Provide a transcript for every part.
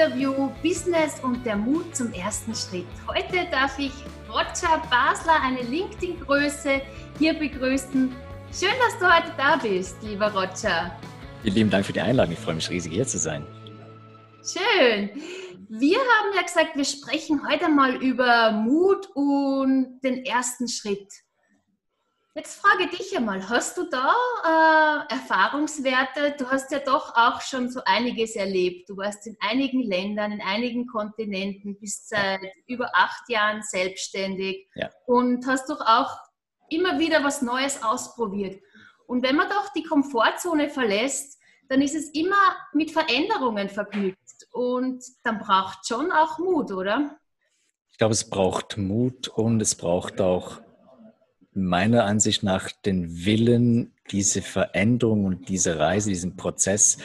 Interview Business und der Mut zum ersten Schritt. Heute darf ich Roger Basler, eine LinkedIn-Größe, hier begrüßen. Schön, dass du heute da bist, lieber Roger. Vielen lieben Dank für die Einladung. Ich freue mich riesig, hier zu sein. Schön. Wir haben ja gesagt, wir sprechen heute mal über Mut und den ersten Schritt. Jetzt frage dich einmal, hast du da äh, Erfahrungswerte? Du hast ja doch auch schon so einiges erlebt. Du warst in einigen Ländern, in einigen Kontinenten, bist seit über acht Jahren selbstständig ja. und hast doch auch immer wieder was Neues ausprobiert. Und wenn man doch die Komfortzone verlässt, dann ist es immer mit Veränderungen verknüpft. Und dann braucht schon auch Mut, oder? Ich glaube, es braucht Mut und es braucht auch meiner Ansicht nach den Willen, diese Veränderung und diese Reise, diesen Prozess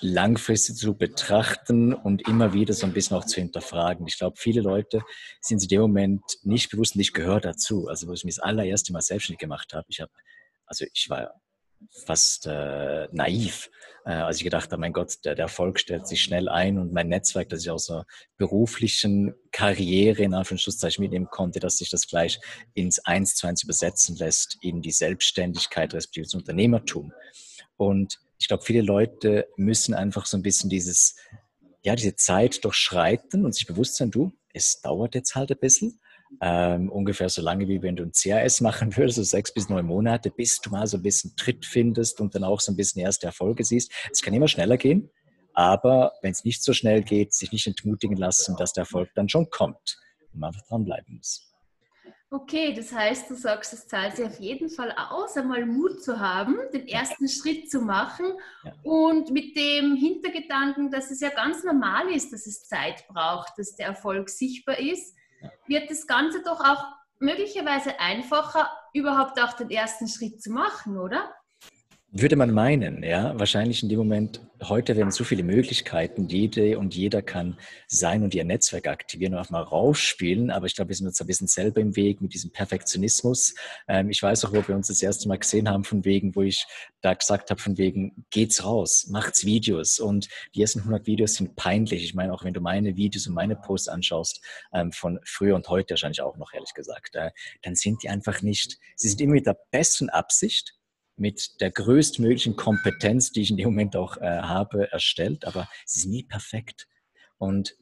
langfristig zu betrachten und immer wieder so ein bisschen auch zu hinterfragen. Ich glaube, viele Leute sind in dem Moment nicht bewusst und ich gehöre dazu. Also, wo ich mich das allererste Mal selbstständig gemacht habe, ich habe, also ich war fast äh, naiv, äh, als ich gedacht habe, mein Gott, der, der, Erfolg stellt sich schnell ein und mein Netzwerk, das ich aus einer beruflichen Karriere in Anführungszeichen mitnehmen konnte, dass sich das gleich ins Eins zu eins übersetzen lässt in die Selbstständigkeit respektive das Unternehmertum. Und ich glaube, viele Leute müssen einfach so ein bisschen dieses, ja, diese Zeit durchschreiten und sich bewusst sein, du, es dauert jetzt halt ein bisschen ähm, ungefähr so lange, wie wenn du ein CAS machen würdest, so sechs bis neun Monate, bis du mal so ein bisschen Tritt findest und dann auch so ein bisschen erste Erfolge siehst. Es kann immer schneller gehen, aber wenn es nicht so schnell geht, sich nicht entmutigen lassen, dass der Erfolg dann schon kommt und man einfach dranbleiben muss. Okay, das heißt, du sagst, es zahlt sich auf jeden Fall aus, einmal Mut zu haben, den ersten. Schritt zu machen ja. und mit dem Hintergedanken, dass es ja ganz normal ist, dass es Zeit braucht, dass der Erfolg sichtbar ist wird das Ganze doch auch möglicherweise einfacher, überhaupt auch den ersten Schritt zu machen, oder? Würde man meinen, ja. Wahrscheinlich in dem Moment, heute werden so viele Möglichkeiten, jede und jeder kann sein und ihr Netzwerk aktivieren und auch mal rausspielen. Aber ich glaube, wir sind uns ein bisschen selber im Weg mit diesem Perfektionismus. Ähm, ich weiß auch, wo wir uns das erste Mal gesehen haben, von wegen, wo ich da gesagt habe, von wegen, geht's raus, macht's Videos. Und die ersten 100 Videos sind peinlich. Ich meine, auch wenn du meine Videos und meine Posts anschaust, ähm, von früher und heute wahrscheinlich auch noch, ehrlich gesagt, äh, dann sind die einfach nicht, sie sind immer mit der besten Absicht, mit der größtmöglichen Kompetenz, die ich in dem Moment auch äh, habe, erstellt, aber es ist nie perfekt. Und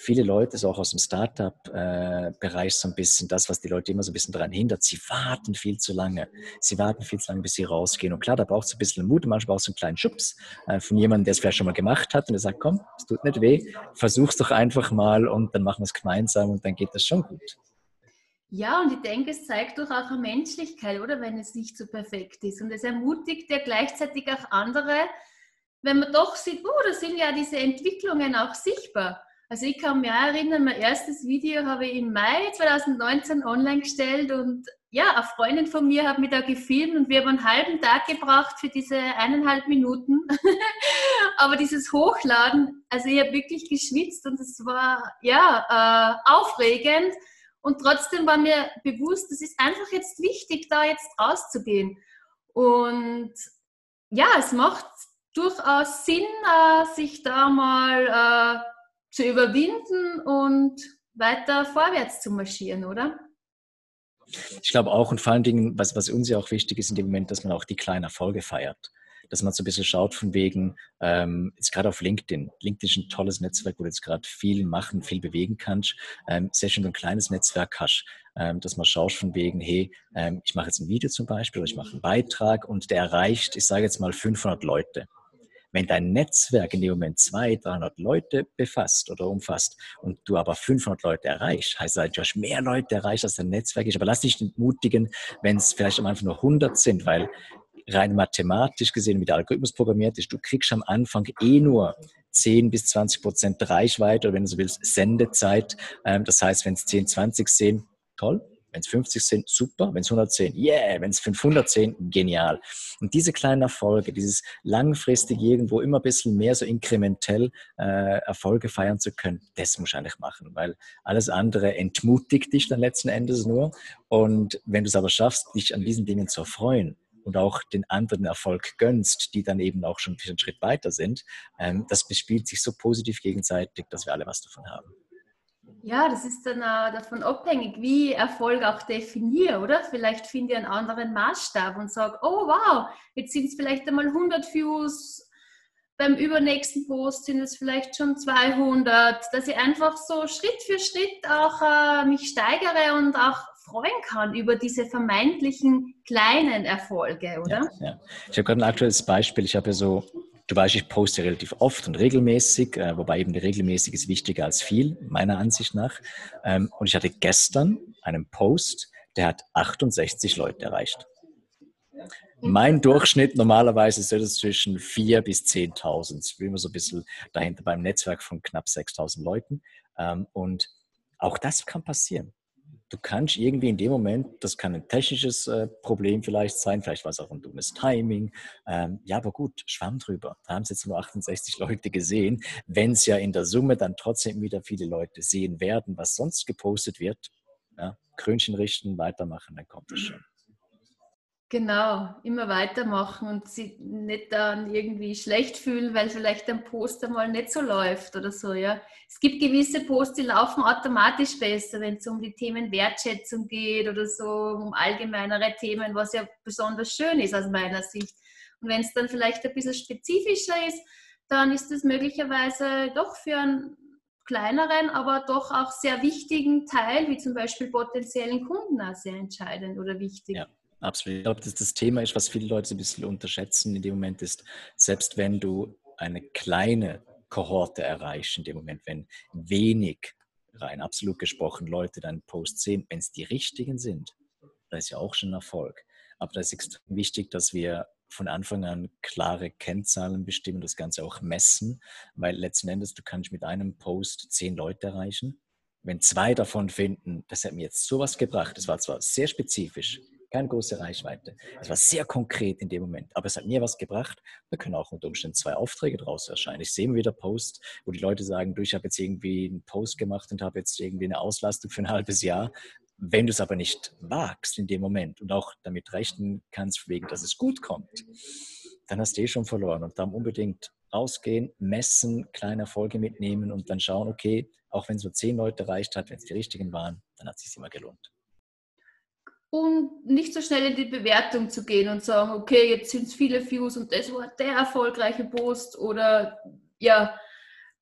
viele Leute, so auch aus dem Startup-Bereich, äh, so ein bisschen das, was die Leute immer so ein bisschen daran hindert, sie warten viel zu lange. Sie warten viel zu lange, bis sie rausgehen. Und klar, da braucht es ein bisschen Mut, manchmal braucht es einen kleinen Schubs äh, von jemandem, der es vielleicht schon mal gemacht hat und der sagt, komm, es tut nicht weh, versuch's doch einfach mal und dann machen wir es gemeinsam und dann geht das schon gut. Ja, und ich denke, es zeigt doch auch eine Menschlichkeit, oder? Wenn es nicht so perfekt ist. Und es ermutigt ja gleichzeitig auch andere, wenn man doch sieht, oh, da sind ja diese Entwicklungen auch sichtbar. Also ich kann mich auch erinnern, mein erstes Video habe ich im Mai 2019 online gestellt und ja, eine Freundin von mir hat mich da gefilmt und wir haben einen halben Tag gebraucht für diese eineinhalb Minuten. Aber dieses Hochladen, also ich habe wirklich geschwitzt und es war ja äh, aufregend und trotzdem war mir bewusst, es ist einfach jetzt wichtig, da jetzt rauszugehen. Und ja, es macht durchaus Sinn, äh, sich da mal äh, zu überwinden und weiter vorwärts zu marschieren, oder? Ich glaube auch und vor allen Dingen, was, was uns ja auch wichtig ist in dem Moment, dass man auch die kleinen Erfolge feiert dass man so ein bisschen schaut von wegen, ähm, jetzt gerade auf LinkedIn. LinkedIn ist ein tolles Netzwerk, wo du jetzt gerade viel machen, viel bewegen kannst. Ähm, sehr schön, ein kleines Netzwerk hast, ähm, dass man schaut von wegen, hey, ähm, ich mache jetzt ein Video zum Beispiel oder ich mache einen Beitrag und der erreicht, ich sage jetzt mal 500 Leute. Wenn dein Netzwerk in dem Moment 200, 300 Leute befasst oder umfasst und du aber 500 Leute erreichst, heißt das, du hast mehr Leute erreicht, als dein Netzwerk ist. Aber lass dich entmutigen, wenn es vielleicht am Anfang nur 100 sind, weil rein mathematisch gesehen, wie der Algorithmus programmiert ist, du kriegst am Anfang eh nur 10 bis 20 Prozent Reichweite oder wenn du so willst, Sendezeit. Ähm, das heißt, wenn es 10, 20 sehen, toll. Wenn es 50 sind, super. Wenn es 110, yeah. Wenn es 510, genial. Und diese kleinen Erfolge, dieses langfristig irgendwo immer ein bisschen mehr so inkrementell äh, Erfolge feiern zu können, das muss ich eigentlich machen, weil alles andere entmutigt dich dann letzten Endes nur. Und wenn du es aber schaffst, dich an diesen Dingen zu erfreuen, und auch den anderen Erfolg gönnst, die dann eben auch schon einen Schritt weiter sind, ähm, das bespielt sich so positiv gegenseitig, dass wir alle was davon haben. Ja, das ist dann auch davon abhängig, wie Erfolg auch definiere, oder? Vielleicht finde ich einen anderen Maßstab und sage, oh wow, jetzt sind es vielleicht einmal 100 Views, beim übernächsten Post sind es vielleicht schon 200, dass ich einfach so Schritt für Schritt auch äh, mich steigere und auch freuen kann über diese vermeintlichen kleinen Erfolge, oder? Ja, ja. Ich habe gerade ein aktuelles Beispiel. Ich habe ja so Du weißt, ich poste relativ oft und regelmäßig, äh, wobei eben regelmäßig ist wichtiger als viel, meiner Ansicht nach. Ähm, und ich hatte gestern einen Post, der hat 68 Leute erreicht. Mein Durchschnitt normalerweise ist zwischen 4.000 bis 10.000. Ich bin immer so ein bisschen dahinter beim Netzwerk von knapp 6.000 Leuten. Ähm, und auch das kann passieren du kannst irgendwie in dem Moment, das kann ein technisches äh, Problem vielleicht sein, vielleicht war es auch ein dummes Timing. Ähm, ja, aber gut, schwamm drüber. Da haben es jetzt nur 68 Leute gesehen. Wenn es ja in der Summe dann trotzdem wieder viele Leute sehen werden, was sonst gepostet wird, ja, Krönchen richten, weitermachen, dann kommt es schon. Genau, immer weitermachen und sie nicht dann irgendwie schlecht fühlen, weil vielleicht ein Post einmal nicht so läuft oder so, ja. Es gibt gewisse Posts, die laufen automatisch besser, wenn es um die Themen Wertschätzung geht oder so, um allgemeinere Themen, was ja besonders schön ist aus meiner Sicht. Und wenn es dann vielleicht ein bisschen spezifischer ist, dann ist es möglicherweise doch für einen kleineren, aber doch auch sehr wichtigen Teil, wie zum Beispiel potenziellen Kunden, auch sehr entscheidend oder wichtig. Ja. Absolut. Ich glaube, dass das Thema ist, was viele Leute ein bisschen unterschätzen in dem Moment ist, selbst wenn du eine kleine Kohorte erreichst, in dem Moment, wenn wenig, rein absolut gesprochen, Leute deinen Post sehen, wenn es die richtigen sind, das ist ja auch schon ein Erfolg. Aber da ist extrem wichtig, dass wir von Anfang an klare Kennzahlen bestimmen, das Ganze auch messen, weil letzten Endes du kannst mit einem Post zehn Leute erreichen. Wenn zwei davon finden, das hat mir jetzt sowas gebracht, das war zwar sehr spezifisch, keine große Reichweite. Es war sehr konkret in dem Moment, aber es hat mir was gebracht. Da können auch unter Umständen zwei Aufträge draus erscheinen. Ich sehe immer wieder Posts, wo die Leute sagen, du, ich habe jetzt irgendwie einen Post gemacht und habe jetzt irgendwie eine Auslastung für ein halbes Jahr. Wenn du es aber nicht wagst in dem Moment und auch damit rechnen kannst, wegen, dass es gut kommt, dann hast du eh schon verloren. Und darum unbedingt rausgehen, messen, kleine Erfolge mitnehmen und dann schauen, okay, auch wenn es nur zehn Leute erreicht hat, wenn es die richtigen waren, dann hat es sich immer gelohnt und nicht so schnell in die Bewertung zu gehen und sagen, okay, jetzt sind es viele Views und das war der erfolgreiche Post oder ja,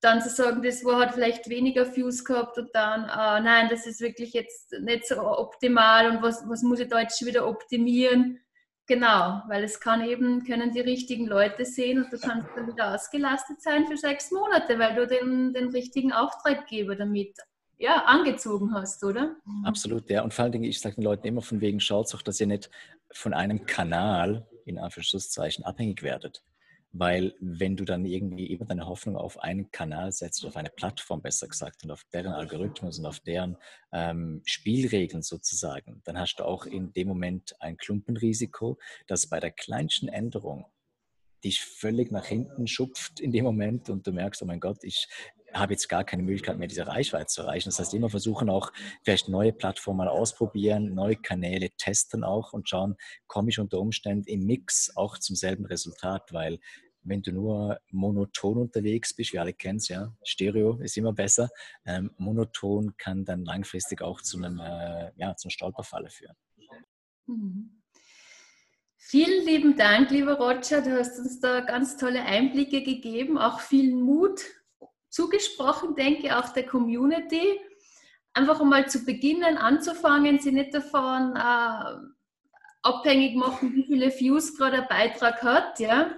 dann zu sagen, das war hat vielleicht weniger Views gehabt und dann, äh, nein, das ist wirklich jetzt nicht so optimal und was, was muss ich da jetzt schon wieder optimieren? Genau, weil es kann eben, können die richtigen Leute sehen und du kannst dann wieder ausgelastet sein für sechs Monate, weil du den, den richtigen Auftraggeber damit ja, angezogen hast, oder? Absolut, ja. Und vor allen Dingen, ich sage den Leuten immer von wegen, schaut auch, dass ihr nicht von einem Kanal, in Anführungszeichen, abhängig werdet. Weil wenn du dann irgendwie immer deine Hoffnung auf einen Kanal setzt, auf eine Plattform besser gesagt und auf deren Algorithmus und auf deren ähm, Spielregeln sozusagen, dann hast du auch in dem Moment ein Klumpenrisiko, dass bei der kleinsten Änderung dich völlig nach hinten schupft in dem Moment und du merkst, oh mein Gott, ich habe jetzt gar keine Möglichkeit mehr, diese Reichweite zu erreichen. Das heißt, immer versuchen auch vielleicht neue Plattformen mal ausprobieren, neue Kanäle testen auch und schauen, komme ich unter Umständen im Mix auch zum selben Resultat, weil wenn du nur monoton unterwegs bist, wir alle kennen es ja, Stereo ist immer besser, ähm, monoton kann dann langfristig auch zu einem, äh, ja, zu Stolperfalle führen. Mhm. Vielen lieben Dank, lieber Roger. Du hast uns da ganz tolle Einblicke gegeben, auch viel Mut zugesprochen, denke ich, auch der Community. Einfach einmal zu beginnen, anzufangen, sie nicht davon äh, abhängig machen, wie viele Views gerade ein Beitrag hat. Ja?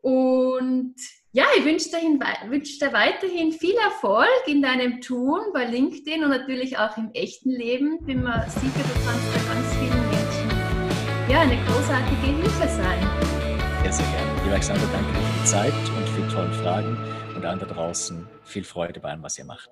Und ja, ich wünsche dir, wünsche dir weiterhin viel Erfolg in deinem Tun bei LinkedIn und natürlich auch im echten Leben. Bin mir sicher, du kannst da ganz ja, eine großartige Hilfe sein. Sehr, sehr gerne. Lieber Alexander, danke für die Zeit und für die tollen Fragen und allen da draußen viel Freude bei allem, was ihr macht.